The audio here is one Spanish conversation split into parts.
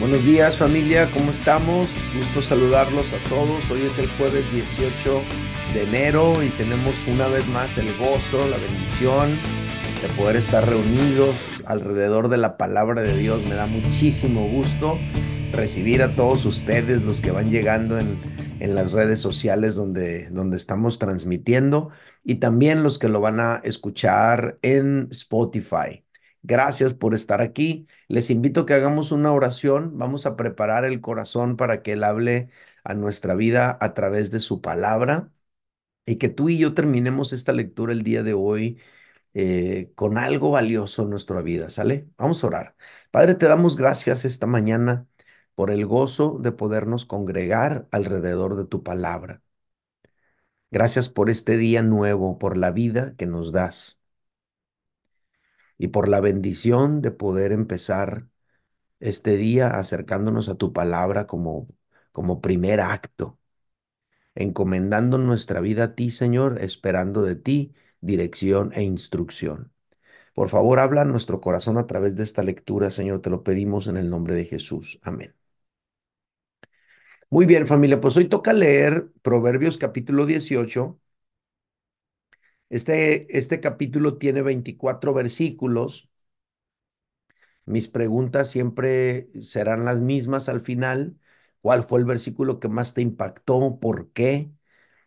Buenos días familia, ¿cómo estamos? Gusto saludarlos a todos. Hoy es el jueves 18 de enero y tenemos una vez más el gozo, la bendición de poder estar reunidos alrededor de la palabra de Dios. Me da muchísimo gusto recibir a todos ustedes, los que van llegando en, en las redes sociales donde, donde estamos transmitiendo y también los que lo van a escuchar en Spotify. Gracias por estar aquí. Les invito a que hagamos una oración. Vamos a preparar el corazón para que Él hable a nuestra vida a través de su palabra y que tú y yo terminemos esta lectura el día de hoy eh, con algo valioso en nuestra vida, ¿sale? Vamos a orar. Padre, te damos gracias esta mañana por el gozo de podernos congregar alrededor de tu palabra. Gracias por este día nuevo, por la vida que nos das y por la bendición de poder empezar este día acercándonos a tu palabra como, como primer acto, encomendando nuestra vida a ti, Señor, esperando de ti dirección e instrucción. Por favor, habla nuestro corazón a través de esta lectura, Señor, te lo pedimos en el nombre de Jesús. Amén. Muy bien, familia, pues hoy toca leer Proverbios capítulo 18 este, este capítulo tiene 24 versículos. Mis preguntas siempre serán las mismas al final. ¿Cuál fue el versículo que más te impactó? ¿Por qué?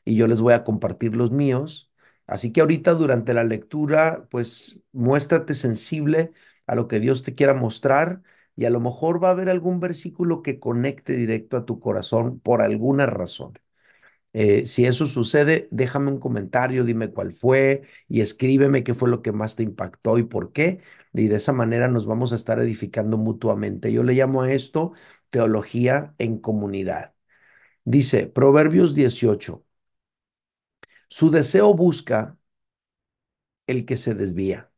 Y yo les voy a compartir los míos. Así que ahorita durante la lectura, pues muéstrate sensible a lo que Dios te quiera mostrar y a lo mejor va a haber algún versículo que conecte directo a tu corazón por alguna razón. Eh, si eso sucede, déjame un comentario, dime cuál fue y escríbeme qué fue lo que más te impactó y por qué. Y de esa manera nos vamos a estar edificando mutuamente. Yo le llamo a esto teología en comunidad. Dice Proverbios 18, su deseo busca el que se desvía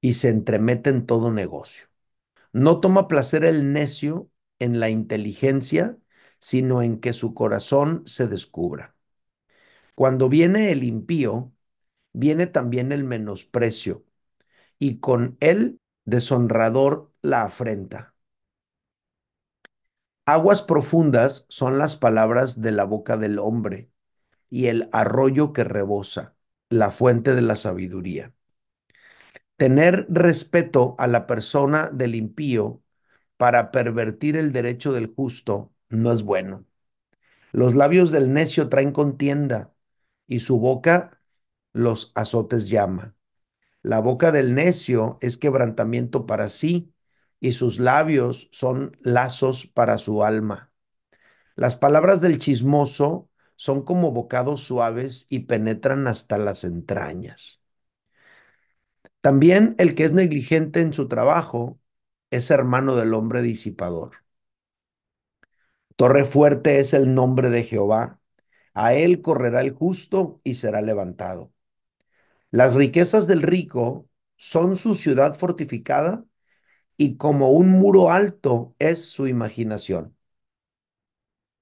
y se entremete en todo negocio. No toma placer el necio en la inteligencia sino en que su corazón se descubra. Cuando viene el impío, viene también el menosprecio, y con él deshonrador la afrenta. Aguas profundas son las palabras de la boca del hombre, y el arroyo que rebosa, la fuente de la sabiduría. Tener respeto a la persona del impío para pervertir el derecho del justo no es bueno. Los labios del necio traen contienda y su boca los azotes llama. La boca del necio es quebrantamiento para sí y sus labios son lazos para su alma. Las palabras del chismoso son como bocados suaves y penetran hasta las entrañas. También el que es negligente en su trabajo es hermano del hombre disipador. Torre fuerte es el nombre de Jehová. A él correrá el justo y será levantado. Las riquezas del rico son su ciudad fortificada y como un muro alto es su imaginación.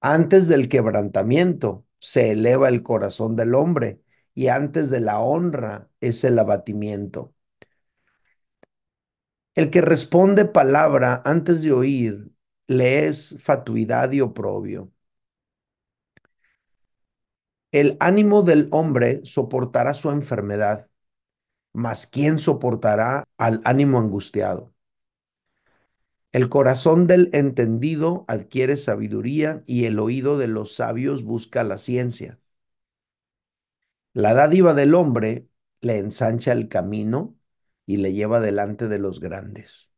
Antes del quebrantamiento se eleva el corazón del hombre y antes de la honra es el abatimiento. El que responde palabra antes de oír le es fatuidad y oprobio. El ánimo del hombre soportará su enfermedad, mas ¿quién soportará al ánimo angustiado? El corazón del entendido adquiere sabiduría y el oído de los sabios busca la ciencia. La dádiva del hombre le ensancha el camino y le lleva delante de los grandes.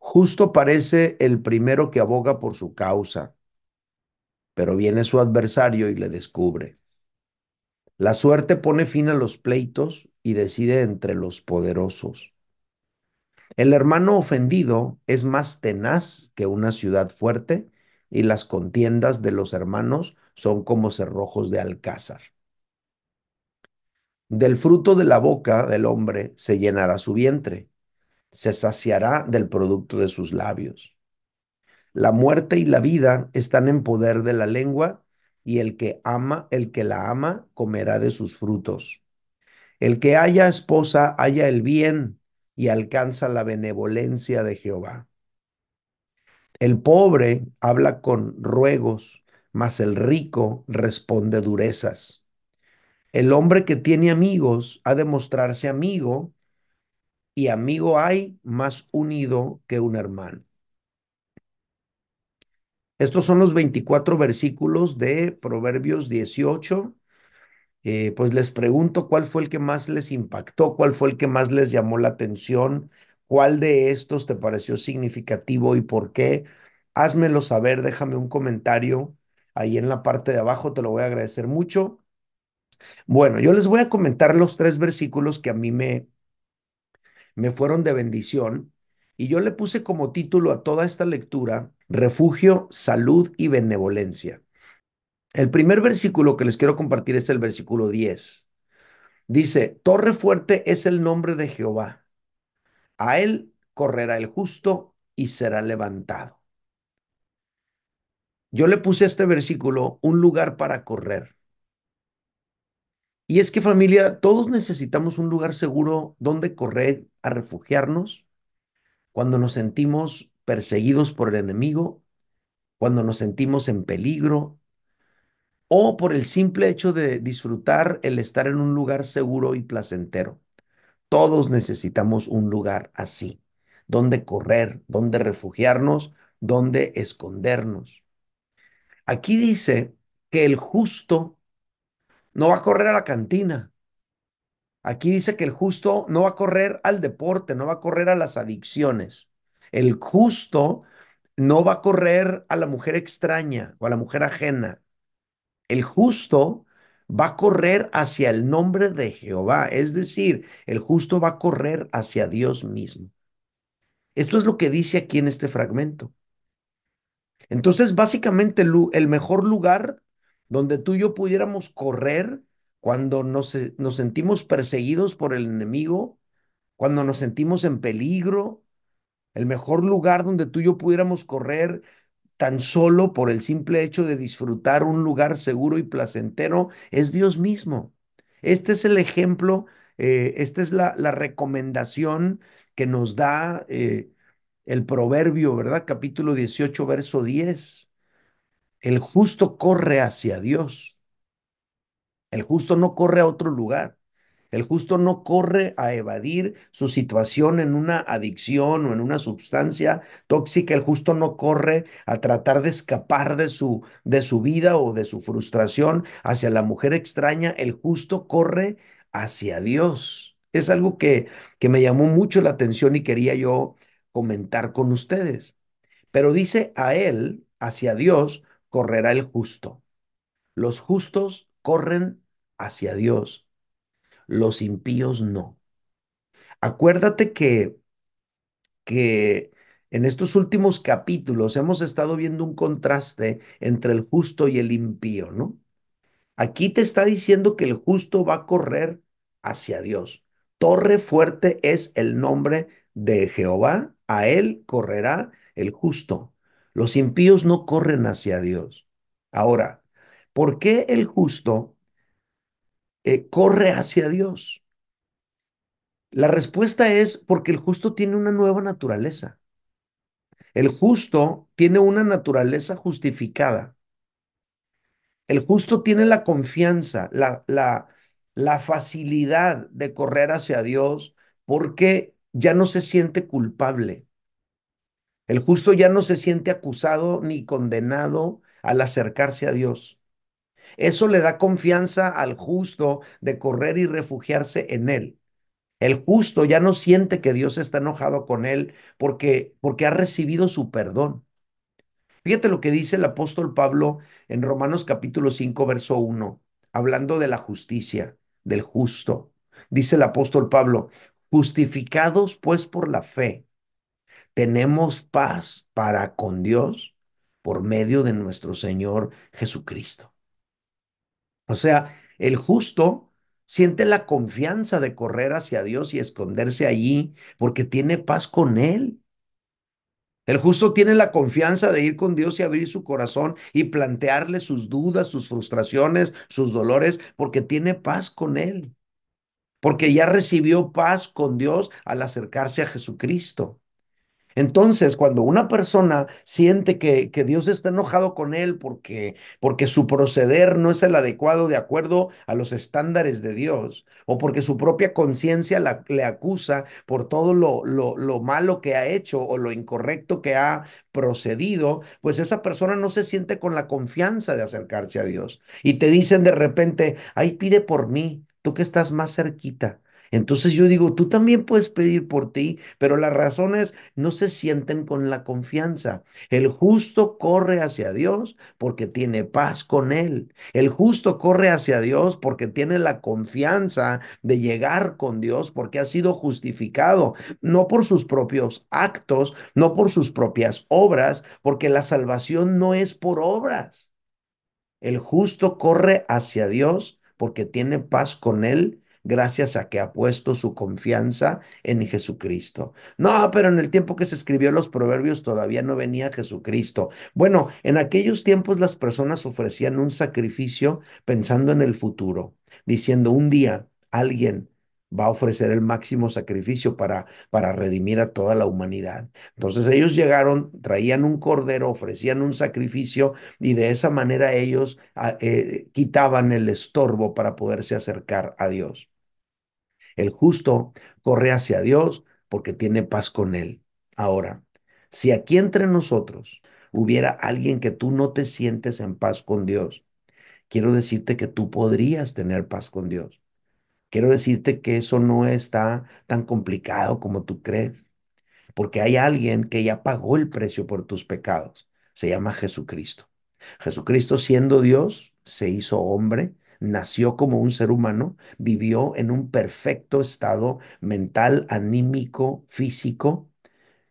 Justo parece el primero que aboga por su causa, pero viene su adversario y le descubre. La suerte pone fin a los pleitos y decide entre los poderosos. El hermano ofendido es más tenaz que una ciudad fuerte y las contiendas de los hermanos son como cerrojos de alcázar. Del fruto de la boca del hombre se llenará su vientre se saciará del producto de sus labios. La muerte y la vida están en poder de la lengua, y el que ama, el que la ama, comerá de sus frutos. El que haya esposa, haya el bien y alcanza la benevolencia de Jehová. El pobre habla con ruegos, mas el rico responde durezas. El hombre que tiene amigos ha de mostrarse amigo, y amigo hay más unido que un hermano. Estos son los 24 versículos de Proverbios 18. Eh, pues les pregunto cuál fue el que más les impactó, cuál fue el que más les llamó la atención, cuál de estos te pareció significativo y por qué. Házmelo saber, déjame un comentario ahí en la parte de abajo, te lo voy a agradecer mucho. Bueno, yo les voy a comentar los tres versículos que a mí me, me fueron de bendición y yo le puse como título a toda esta lectura, Refugio, Salud y Benevolencia. El primer versículo que les quiero compartir es el versículo 10. Dice, Torre fuerte es el nombre de Jehová. A él correrá el justo y será levantado. Yo le puse a este versículo un lugar para correr. Y es que familia, todos necesitamos un lugar seguro donde correr a refugiarnos cuando nos sentimos perseguidos por el enemigo, cuando nos sentimos en peligro o por el simple hecho de disfrutar el estar en un lugar seguro y placentero. Todos necesitamos un lugar así, donde correr, donde refugiarnos, donde escondernos. Aquí dice que el justo no va a correr a la cantina. Aquí dice que el justo no va a correr al deporte, no va a correr a las adicciones. El justo no va a correr a la mujer extraña o a la mujer ajena. El justo va a correr hacia el nombre de Jehová, es decir, el justo va a correr hacia Dios mismo. Esto es lo que dice aquí en este fragmento. Entonces, básicamente, el mejor lugar donde tú y yo pudiéramos correr cuando nos, sentimos perseguidos por el enemigo, cuando nos sentimos en peligro, el mejor lugar donde tú y yo pudiéramos correr tan solo por el simple hecho de disfrutar un lugar seguro y placentero es Dios mismo. Este es el ejemplo, eh, esta es la, la, recomendación que nos da eh, el proverbio, ¿verdad? Capítulo 18, verso 10. El justo corre hacia Dios. El justo no corre a otro lugar. El justo no corre a evadir su situación en una adicción o en una sustancia tóxica. El justo no corre a tratar de escapar de su, de su vida o de su frustración hacia la mujer extraña. El justo corre hacia Dios. Es algo que, que me llamó mucho la atención y quería yo comentar con ustedes. Pero dice a él, hacia Dios, correrá el justo. Los justos corren hacia Dios los impíos no. Acuérdate que, que en estos últimos capítulos hemos estado viendo un contraste entre el justo y el impío, ¿no? Aquí te está diciendo que el justo va a correr hacia Dios. Torre fuerte es el nombre de Jehová, a él correrá el justo. Los impíos no corren hacia Dios. Ahora, ¿por qué el justo eh, corre hacia Dios? La respuesta es porque el justo tiene una nueva naturaleza. El justo tiene una naturaleza justificada. El justo tiene la confianza, la, la, la facilidad de correr hacia Dios porque ya no se siente culpable. El justo ya no se siente acusado ni condenado al acercarse a Dios. Eso le da confianza al justo de correr y refugiarse en él. El justo ya no siente que Dios está enojado con él porque, porque ha recibido su perdón. Fíjate lo que dice el apóstol Pablo en Romanos capítulo 5, verso 1, hablando de la justicia, del justo. Dice el apóstol Pablo, justificados pues por la fe, tenemos paz para con Dios por medio de nuestro Señor Jesucristo. O sea, el justo siente la confianza de correr hacia Dios y esconderse allí porque tiene paz con Él. El justo tiene la confianza de ir con Dios y abrir su corazón y plantearle sus dudas, sus frustraciones, sus dolores, porque tiene paz con Él. Porque ya recibió paz con Dios al acercarse a Jesucristo. Entonces, cuando una persona siente que, que Dios está enojado con él porque, porque su proceder no es el adecuado de acuerdo a los estándares de Dios, o porque su propia conciencia le acusa por todo lo, lo, lo malo que ha hecho o lo incorrecto que ha procedido, pues esa persona no se siente con la confianza de acercarse a Dios. Y te dicen de repente, ay, pide por mí, tú que estás más cerquita. Entonces yo digo, tú también puedes pedir por ti, pero la razón es no se sienten con la confianza. El justo corre hacia Dios porque tiene paz con Él. El justo corre hacia Dios porque tiene la confianza de llegar con Dios porque ha sido justificado, no por sus propios actos, no por sus propias obras, porque la salvación no es por obras. El justo corre hacia Dios porque tiene paz con Él gracias a que ha puesto su confianza en Jesucristo. No, pero en el tiempo que se escribió los proverbios todavía no venía Jesucristo. Bueno, en aquellos tiempos las personas ofrecían un sacrificio pensando en el futuro, diciendo un día alguien va a ofrecer el máximo sacrificio para, para redimir a toda la humanidad. Entonces ellos llegaron, traían un cordero, ofrecían un sacrificio y de esa manera ellos ah, eh, quitaban el estorbo para poderse acercar a Dios. El justo corre hacia Dios porque tiene paz con Él. Ahora, si aquí entre nosotros hubiera alguien que tú no te sientes en paz con Dios, quiero decirte que tú podrías tener paz con Dios. Quiero decirte que eso no está tan complicado como tú crees porque hay alguien que ya pagó el precio por tus pecados. Se llama Jesucristo. Jesucristo siendo Dios, se hizo hombre, nació como un ser humano, vivió en un perfecto estado mental, anímico, físico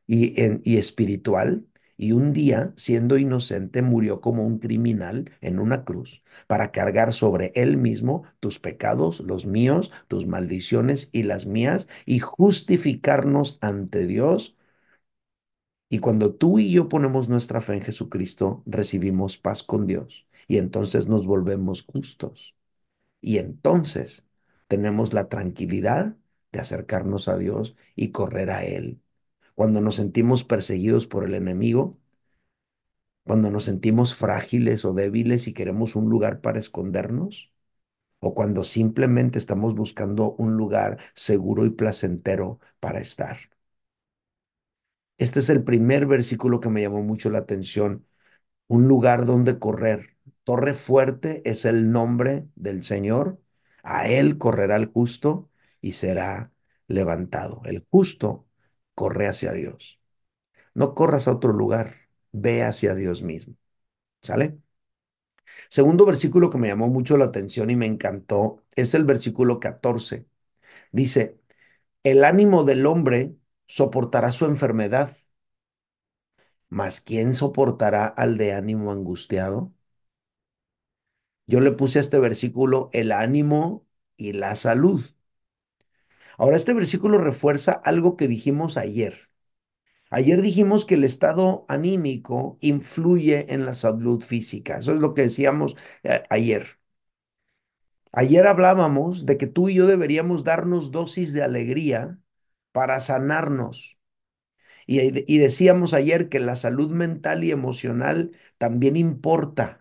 y, en- y espiritual. Y un día, siendo inocente, murió como un criminal en una cruz para cargar sobre él mismo tus pecados, los míos, tus maldiciones y las mías, y justificarnos ante Dios y cuando tú y yo ponemos nuestra fe en Jesucristo, recibimos paz con Dios y entonces nos volvemos justos. Y entonces tenemos la tranquilidad de acercarnos a Dios y correr a Él. Cuando nos sentimos perseguidos por el enemigo, cuando nos sentimos frágiles o débiles y queremos un lugar para escondernos, o cuando simplemente estamos buscando un lugar seguro y placentero para estar. Este es el primer versículo que me llamó mucho la atención un lugar donde correr. Torre fuerte es el nombre del Señor. A él correrá el justo y será levantado. El justo corre hacia Dios. No corras a otro lugar, ve hacia Dios mismo. ¿Sale? Segundo versículo que me llamó mucho la atención y me encantó es el versículo 14. Dice, el ánimo del hombre soportará su enfermedad, mas ¿quién soportará al de ánimo angustiado? Yo le puse a este versículo el ánimo y la salud. Ahora, este versículo refuerza algo que dijimos ayer. Ayer dijimos que el estado anímico influye en la salud física. Eso es lo que decíamos eh, ayer. Ayer hablábamos de que tú y yo deberíamos darnos dosis de alegría para sanarnos. Y, y decíamos ayer que la salud mental y emocional también importa,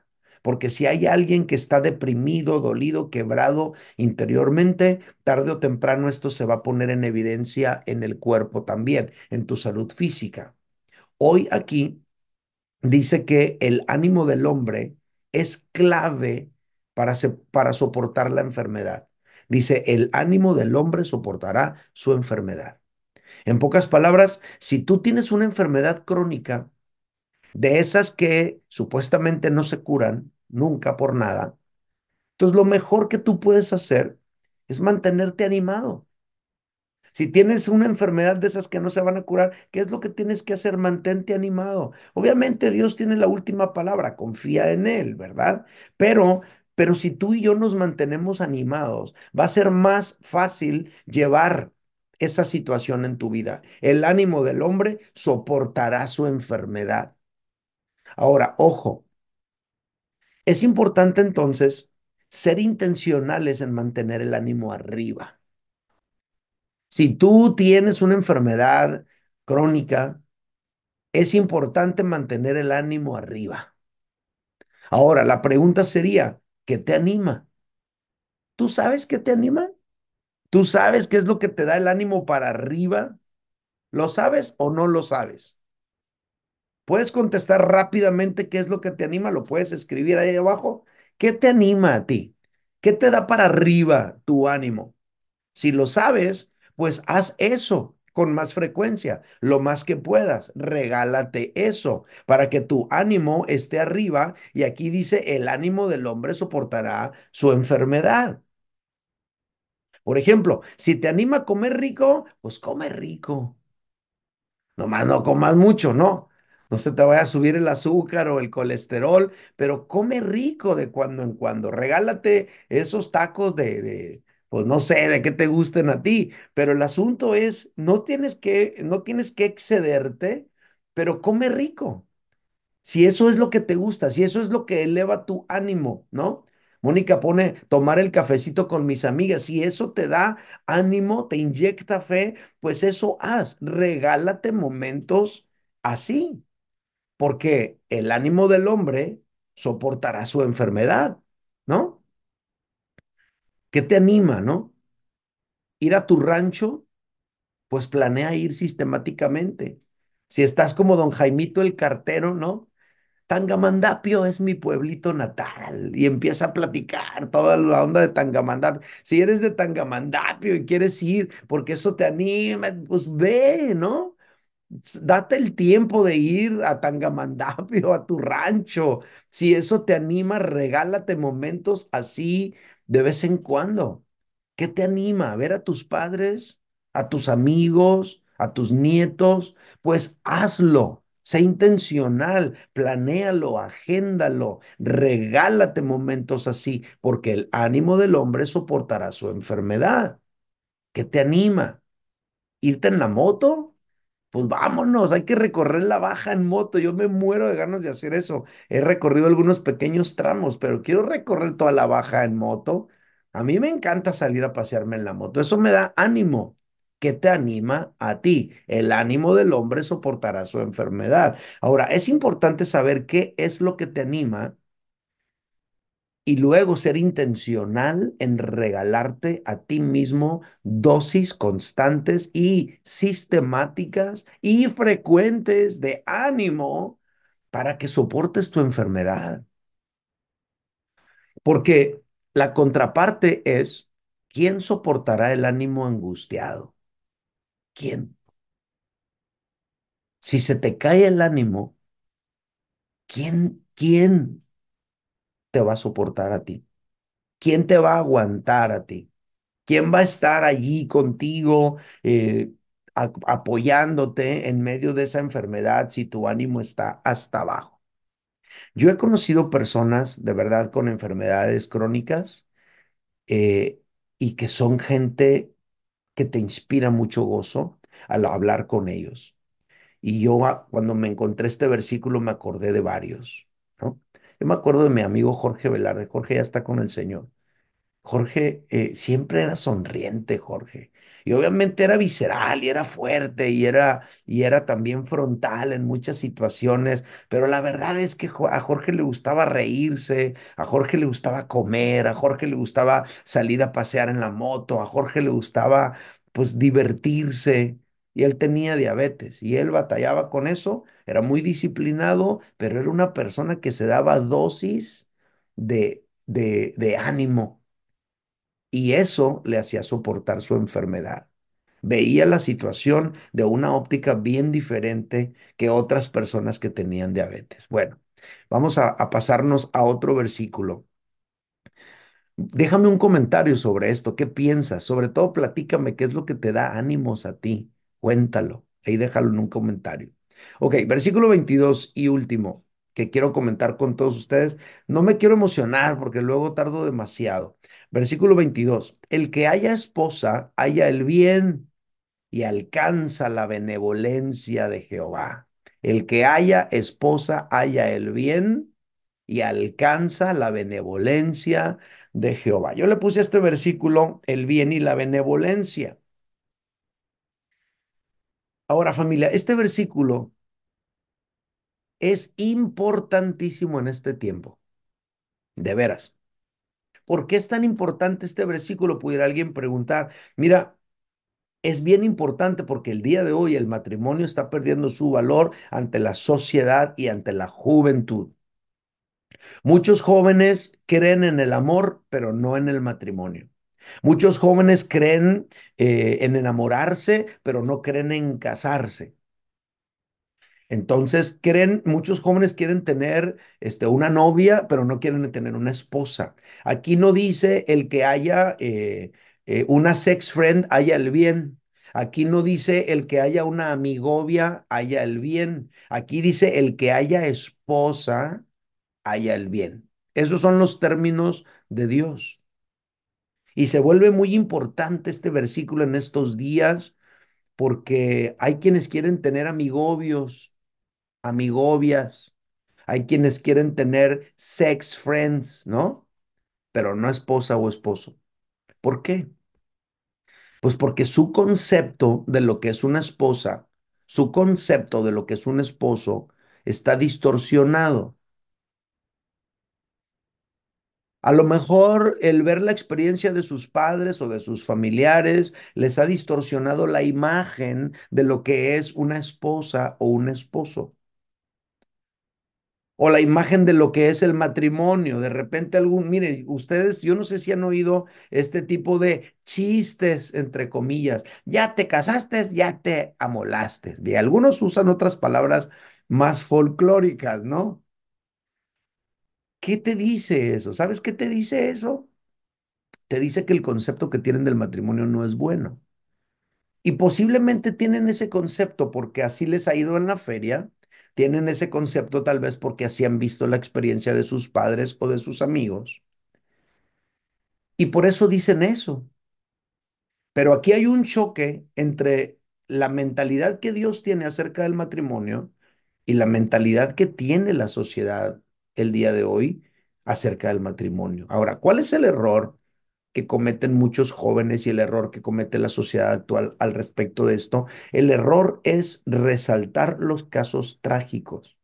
porque si hay alguien que está deprimido, dolido, quebrado interiormente, tarde o temprano esto se va a poner en evidencia en el cuerpo también, en tu salud física. Hoy aquí dice que el ánimo del hombre es clave para, se- para soportar la enfermedad. Dice, el ánimo del hombre soportará su enfermedad. En pocas palabras, si tú tienes una enfermedad crónica, de esas que supuestamente no se curan nunca por nada, entonces lo mejor que tú puedes hacer es mantenerte animado. Si tienes una enfermedad de esas que no se van a curar, ¿qué es lo que tienes que hacer? Mantente animado. Obviamente Dios tiene la última palabra, confía en Él, ¿verdad? Pero, pero si tú y yo nos mantenemos animados, va a ser más fácil llevar esa situación en tu vida. El ánimo del hombre soportará su enfermedad. Ahora, ojo, es importante entonces ser intencionales en mantener el ánimo arriba. Si tú tienes una enfermedad crónica, es importante mantener el ánimo arriba. Ahora, la pregunta sería, ¿qué te anima? ¿Tú sabes qué te anima? ¿Tú sabes qué es lo que te da el ánimo para arriba? ¿Lo sabes o no lo sabes? Puedes contestar rápidamente qué es lo que te anima, lo puedes escribir ahí abajo. ¿Qué te anima a ti? ¿Qué te da para arriba tu ánimo? Si lo sabes, pues haz eso con más frecuencia, lo más que puedas. Regálate eso para que tu ánimo esté arriba. Y aquí dice, el ánimo del hombre soportará su enfermedad. Por ejemplo, si te anima a comer rico, pues come rico. Nomás no comas mucho, ¿no? No se te vaya a subir el azúcar o el colesterol, pero come rico de cuando en cuando. Regálate esos tacos de, de, pues no sé, de qué te gusten a ti, pero el asunto es, no tienes que, no tienes que excederte, pero come rico. Si eso es lo que te gusta, si eso es lo que eleva tu ánimo, ¿no? Mónica pone tomar el cafecito con mis amigas. Si eso te da ánimo, te inyecta fe, pues eso haz. Regálate momentos así, porque el ánimo del hombre soportará su enfermedad, ¿no? ¿Qué te anima, no? Ir a tu rancho, pues planea ir sistemáticamente. Si estás como don Jaimito el cartero, ¿no? Tangamandapio es mi pueblito natal y empieza a platicar toda la onda de Tangamandapio. Si eres de Tangamandapio y quieres ir porque eso te anima, pues ve, ¿no? Date el tiempo de ir a Tangamandapio, a tu rancho. Si eso te anima, regálate momentos así de vez en cuando. ¿Qué te anima? ¿A ver a tus padres, a tus amigos, a tus nietos? Pues hazlo. Sé intencional, planéalo, agéndalo, regálate momentos así, porque el ánimo del hombre soportará su enfermedad. ¿Qué te anima? ¿Irte en la moto? Pues vámonos, hay que recorrer la baja en moto. Yo me muero de ganas de hacer eso. He recorrido algunos pequeños tramos, pero quiero recorrer toda la baja en moto. A mí me encanta salir a pasearme en la moto. Eso me da ánimo. ¿Qué te anima a ti? El ánimo del hombre soportará su enfermedad. Ahora, es importante saber qué es lo que te anima y luego ser intencional en regalarte a ti mismo dosis constantes y sistemáticas y frecuentes de ánimo para que soportes tu enfermedad. Porque la contraparte es, ¿quién soportará el ánimo angustiado? ¿Quién? Si se te cae el ánimo, ¿quién, quién te va a soportar a ti? ¿Quién te va a aguantar a ti? ¿Quién va a estar allí contigo, eh, apoyándote en medio de esa enfermedad si tu ánimo está hasta abajo? Yo he conocido personas de verdad con enfermedades crónicas eh, y que son gente que te inspira mucho gozo al hablar con ellos. Y yo ah, cuando me encontré este versículo me acordé de varios. Yo me acuerdo de mi amigo Jorge Velarde. Jorge ya está con el Señor. Jorge eh, siempre era sonriente, Jorge. Y obviamente era visceral y era fuerte y era, y era también frontal en muchas situaciones, pero la verdad es que a Jorge le gustaba reírse, a Jorge le gustaba comer, a Jorge le gustaba salir a pasear en la moto, a Jorge le gustaba pues divertirse. Y él tenía diabetes y él batallaba con eso, era muy disciplinado, pero era una persona que se daba dosis de, de, ánimo y eso le hacía soportar su enfermedad. Veía la situación de una óptica bien diferente que otras personas que tenían diabetes. Bueno, vamos a, a pasarnos a otro versículo. Déjame un comentario sobre esto. ¿Qué piensas? Sobre todo, platícame qué es lo que te da ánimos a ti. Cuéntalo. Ahí déjalo en un comentario. Ok, versículo 22 y último que quiero comentar con todos ustedes. No me quiero emocionar porque luego tardo demasiado. Versículo 22. El que haya esposa, haya el bien y alcanza la benevolencia de Jehová. El que haya esposa, haya el bien y alcanza la benevolencia de Jehová. Yo le puse a este versículo el bien y la benevolencia. Ahora, familia, este versículo es importantísimo en este tiempo. De veras. ¿Por qué es tan importante este versículo? Pudiera alguien preguntar. Mira, es bien importante porque el día de hoy el matrimonio está perdiendo su valor ante la sociedad y ante la juventud. Muchos jóvenes creen en el amor, pero no en el matrimonio. Muchos jóvenes creen eh, en enamorarse, pero no creen en casarse. Entonces, creen, muchos jóvenes quieren tener este, una novia, pero no quieren tener una esposa. Aquí no dice el que haya eh, eh, una sex friend haya el bien. Aquí no dice el que haya una amigovia haya el bien. Aquí dice el que haya esposa haya el bien. Esos son los términos de Dios. Y se vuelve muy importante este versículo en estos días porque hay quienes quieren tener amigobios, amigobias, hay quienes quieren tener sex friends, ¿no? Pero no esposa o esposo. ¿Por qué? Pues porque su concepto de lo que es una esposa, su concepto de lo que es un esposo está distorsionado. A lo mejor el ver la experiencia de sus padres o de sus familiares les ha distorsionado la imagen de lo que es una esposa o un esposo. O la imagen de lo que es el matrimonio. De repente algún, miren, ustedes, yo no sé si han oído este tipo de chistes, entre comillas. Ya te casaste, ya te amolaste. Y algunos usan otras palabras más folclóricas, ¿no? ¿Qué te dice eso? ¿Sabes qué te dice eso? Te dice que el concepto que tienen del matrimonio no es bueno. Y posiblemente tienen ese concepto porque así les ha ido en la feria, tienen ese concepto tal vez porque así han visto la experiencia de sus padres o de sus amigos. Y por eso dicen eso. Pero aquí hay un choque entre la mentalidad que Dios tiene acerca del matrimonio y la mentalidad que tiene la sociedad el día de hoy acerca del matrimonio. Ahora, ¿cuál es el error que cometen muchos jóvenes y el error que comete la sociedad actual al respecto de esto? El error es resaltar los casos trágicos.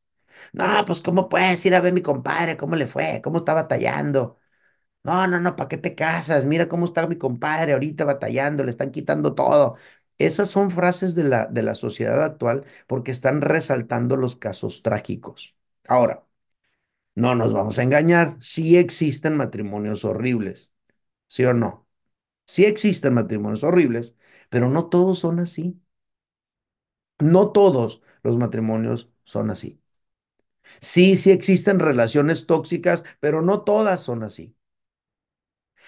No, pues ¿cómo puedes ir a ver a mi compadre? ¿Cómo le fue? ¿Cómo está batallando? No, no, no, ¿para qué te casas? Mira cómo está mi compadre ahorita batallando, le están quitando todo. Esas son frases de la, de la sociedad actual porque están resaltando los casos trágicos. Ahora, no nos vamos a engañar, sí existen matrimonios horribles, ¿sí o no? Sí existen matrimonios horribles, pero no todos son así. No todos los matrimonios son así. Sí, sí existen relaciones tóxicas, pero no todas son así.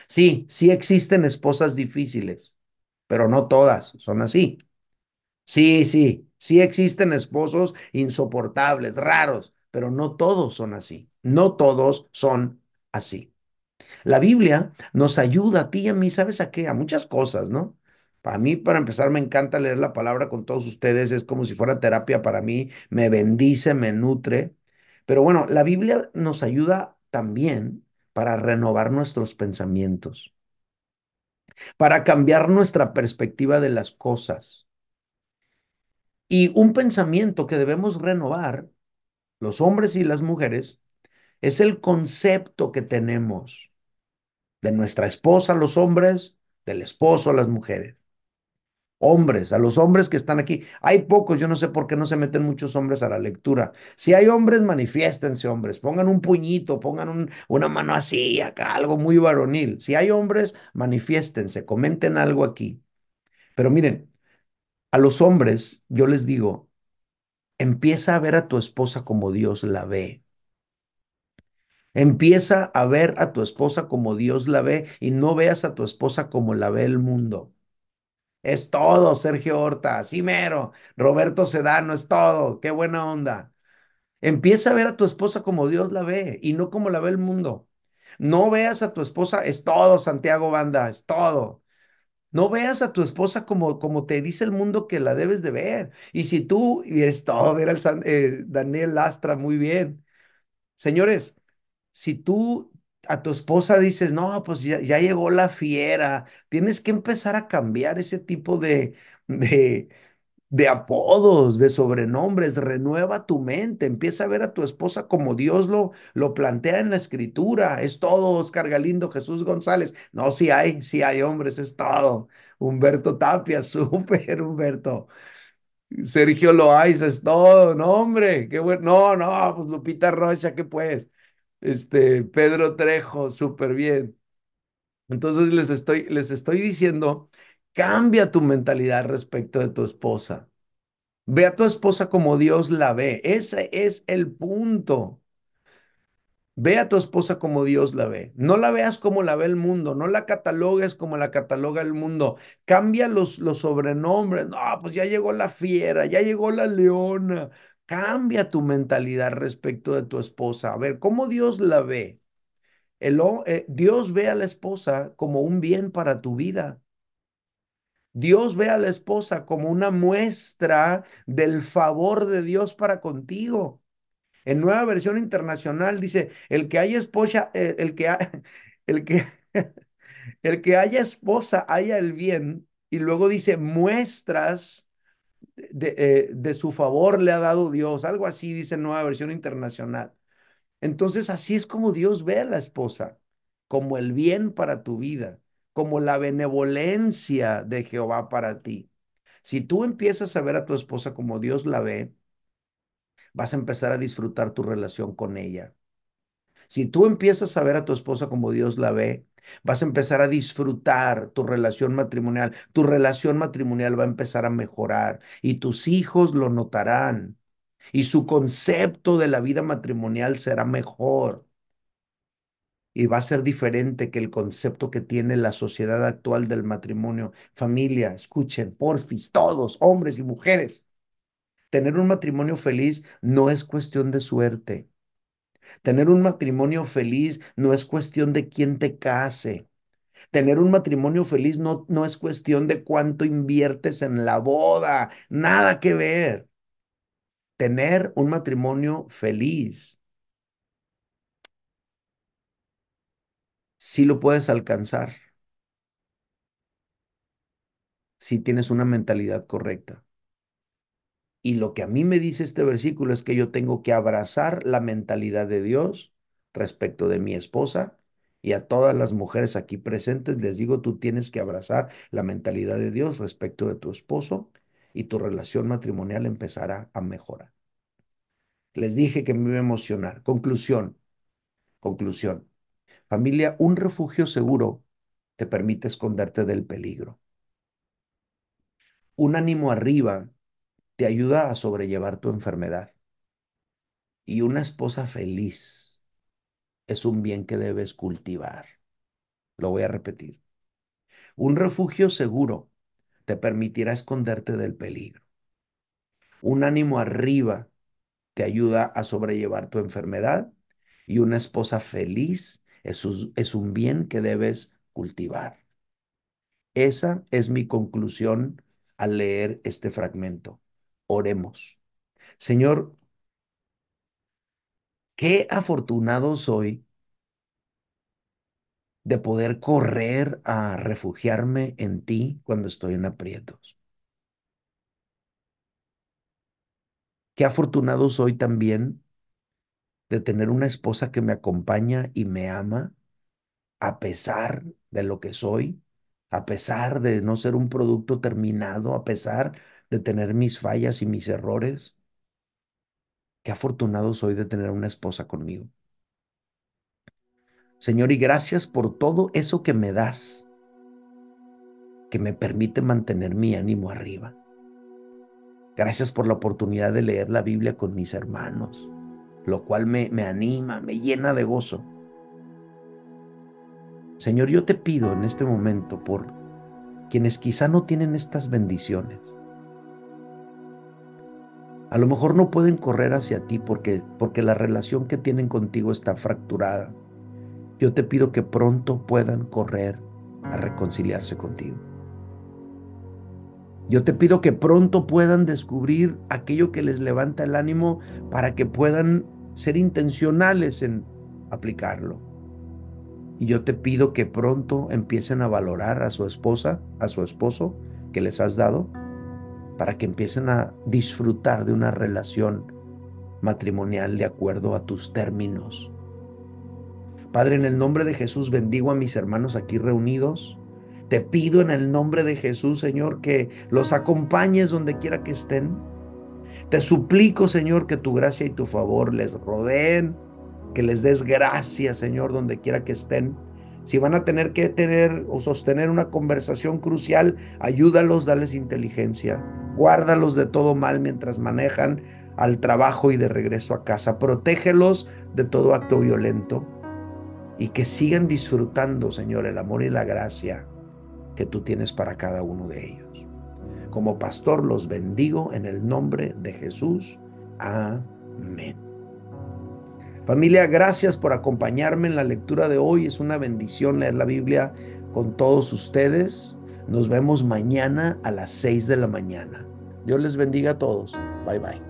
Sí, sí existen esposas difíciles, pero no todas son así. Sí, sí, sí existen esposos insoportables, raros, pero no todos son así. No todos son así. La Biblia nos ayuda a ti y a mí, ¿sabes a qué? A muchas cosas, ¿no? A mí, para empezar, me encanta leer la palabra con todos ustedes, es como si fuera terapia para mí, me bendice, me nutre. Pero bueno, la Biblia nos ayuda también para renovar nuestros pensamientos, para cambiar nuestra perspectiva de las cosas. Y un pensamiento que debemos renovar, los hombres y las mujeres, es el concepto que tenemos de nuestra esposa, los hombres, del esposo, las mujeres. Hombres, a los hombres que están aquí. Hay pocos, yo no sé por qué no se meten muchos hombres a la lectura. Si hay hombres, manifiéstense, hombres. Pongan un puñito, pongan una mano así, acá, algo muy varonil. Si hay hombres, manifiéstense, comenten algo aquí. Pero miren, a los hombres, yo les digo, empieza a ver a tu esposa como Dios la ve. Empieza a ver a tu esposa como Dios la ve y no veas a tu esposa como la ve el mundo. Es todo, Sergio Horta, Cimero, Roberto Sedano, es todo. Qué buena onda. Empieza a ver a tu esposa como Dios la ve y no como la ve el mundo. No veas a tu esposa, es todo, Santiago Banda, es todo. No veas a tu esposa como, como te dice el mundo que la debes de ver. Y si tú, y es todo, ver al eh, Daniel Lastra, muy bien. Señores, si tú a tu esposa dices, no, pues ya, llegó la fiera, tienes que empezar a cambiar ese tipo de, de, apodos, de sobrenombres, renueva tu mente, empieza a ver a tu esposa como Dios lo, lo plantea en la escritura. Es todo, Oscar Galindo, Jesús González. No, sí hay, sí hay hombres, es todo. Humberto Tapia, súper Humberto. Sergio Loaiza, es todo, no, hombre, qué bueno. No, no, pues Lupita Rocha, ¿qué pues? Este, Pedro Trejo, súper bien. Entonces les estoy, les estoy diciendo, cambia tu mentalidad respecto de tu esposa. Ve a tu esposa como Dios la ve. Ese es el punto. Ve a tu esposa como Dios la ve. No la veas como la ve el mundo. No la catalogues como la cataloga el mundo. Cambia los, los sobrenombres. No, pues ya llegó la fiera, ya llegó la leona. Cambia tu mentalidad respecto de tu esposa. A ver, ¿cómo Dios la ve? El, eh, Dios ve a la esposa como un bien para tu vida. Dios ve a la esposa como una muestra del favor de Dios para contigo. En nueva versión internacional dice, el que haya esposa, eh, el, que, el, que, el que haya esposa haya el bien. Y luego dice, muestras de, eh, de su favor le ha dado Dios. Algo así dice nueva versión internacional. Entonces así es como Dios ve a la esposa, como el bien para tu vida, como la benevolencia de Jehová para ti. Si tú empiezas a ver a tu esposa como Dios la ve, vas a empezar a disfrutar tu relación con ella. Si tú empiezas a ver a tu esposa como Dios la ve, vas a empezar a disfrutar tu relación matrimonial. Tu relación matrimonial va a empezar a mejorar y tus hijos lo notarán y su concepto de la vida matrimonial será mejor y va a ser diferente que el concepto que tiene la sociedad actual del matrimonio. Familia, escuchen, porfis, todos, hombres y mujeres. Tener un matrimonio feliz no es cuestión de suerte. Tener un matrimonio feliz no es cuestión de quién te case. Tener un matrimonio feliz no, no es cuestión de cuánto inviertes en la boda. Nada que ver tener un matrimonio feliz. Sí lo puedes alcanzar si tienes una mentalidad correcta. Y lo que a mí me dice este versículo es que yo tengo que abrazar la mentalidad de Dios respecto de mi esposa y a todas las mujeres aquí presentes les digo, tú tienes que abrazar la mentalidad de Dios respecto de tu esposo y tu relación matrimonial empezará a mejorar. Les dije que me iba a emocionar. Conclusión. Conclusión. Familia, un refugio seguro te permite esconderte del peligro. Un ánimo arriba te ayuda a sobrellevar tu enfermedad. Y una esposa feliz es un bien que debes cultivar. Lo voy a repetir. Un refugio seguro te permitirá esconderte del peligro. Un ánimo arriba te ayuda a sobrellevar tu enfermedad y una esposa feliz es, un bien que debes cultivar. Esa es mi conclusión al leer este fragmento. Oremos. Señor, qué afortunado soy de poder correr a refugiarme en ti cuando estoy en aprietos. Qué afortunado soy también de tener una esposa que me acompaña y me ama a pesar de lo que soy, a pesar de no ser un producto terminado, a pesar de tener mis fallas y mis errores. Qué afortunado soy de tener una esposa conmigo. Señor, y gracias por todo eso que me das, que me permite mantener mi ánimo arriba. Gracias por la oportunidad de leer la Biblia con mis hermanos, lo cual me, me anima, me llena de gozo. Señor, yo te pido en este momento por quienes quizá no tienen estas bendiciones. A lo mejor no pueden correr hacia ti porque, porque la relación que tienen contigo está fracturada. Yo te pido que pronto puedan correr a reconciliarse contigo. Yo te pido que pronto puedan descubrir aquello que les levanta el ánimo para que puedan ser intencionales en aplicarlo. Y yo te pido que pronto empiecen a valorar a su esposa, a su esposo que les has dado para que empiecen a disfrutar de una relación matrimonial de acuerdo a tus términos. Padre, en el nombre de Jesús bendigo a mis hermanos aquí reunidos. Te pido en el nombre de Jesús, Señor, que los acompañes donde quiera que estén. Te suplico, Señor, que tu gracia y tu favor les rodeen, que les des gracia, Señor, donde quiera que estén. Si van a tener que tener o sostener una conversación crucial, ayúdalos, dales inteligencia. Guárdalos de todo mal mientras manejan al trabajo y de regreso a casa. Protégelos de todo acto violento y que sigan disfrutando, Señor, el amor y la gracia que tú tienes para cada uno de ellos. Como pastor los bendigo en el nombre de Jesús. Amén. Familia, gracias por acompañarme en la lectura de hoy. Es una bendición leer la Biblia con todos ustedes. Nos vemos mañana a las 6 de la mañana. Dios les bendiga a todos. Bye bye.